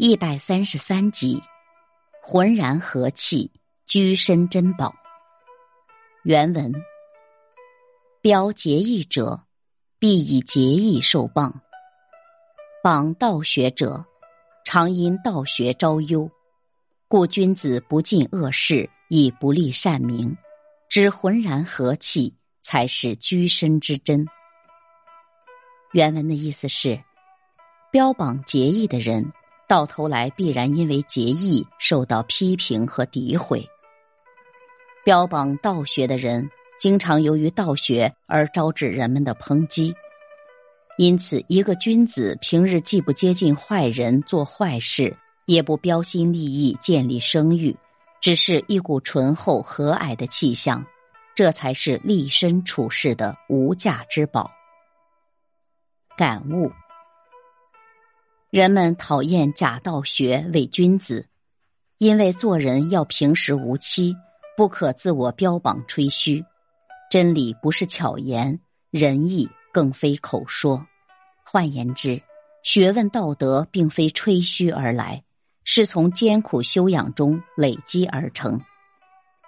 一百三十三集，浑然和气，居身珍宝。原文：标结义者，必以结义受谤；榜道学者，常因道学招忧。故君子不尽恶事，以不立善名，知浑然和气，才是居身之真。原文的意思是，标榜结义的人。到头来必然因为结义受到批评和诋毁。标榜道学的人，经常由于道学而招致人们的抨击。因此，一个君子平日既不接近坏人做坏事，也不标新立异建立声誉，只是一股醇厚和蔼的气象，这才是立身处世的无价之宝。感悟。人们讨厌假道学伪君子，因为做人要平实无欺，不可自我标榜吹嘘。真理不是巧言，仁义更非口说。换言之，学问道德并非吹嘘而来，是从艰苦修养中累积而成。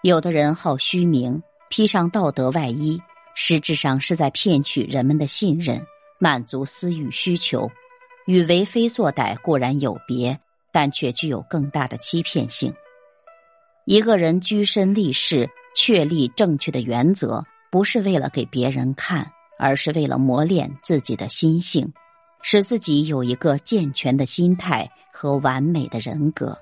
有的人好虚名，披上道德外衣，实质上是在骗取人们的信任，满足私欲需求。与为非作歹固然有别，但却具有更大的欺骗性。一个人居身立世，确立正确的原则，不是为了给别人看，而是为了磨练自己的心性，使自己有一个健全的心态和完美的人格。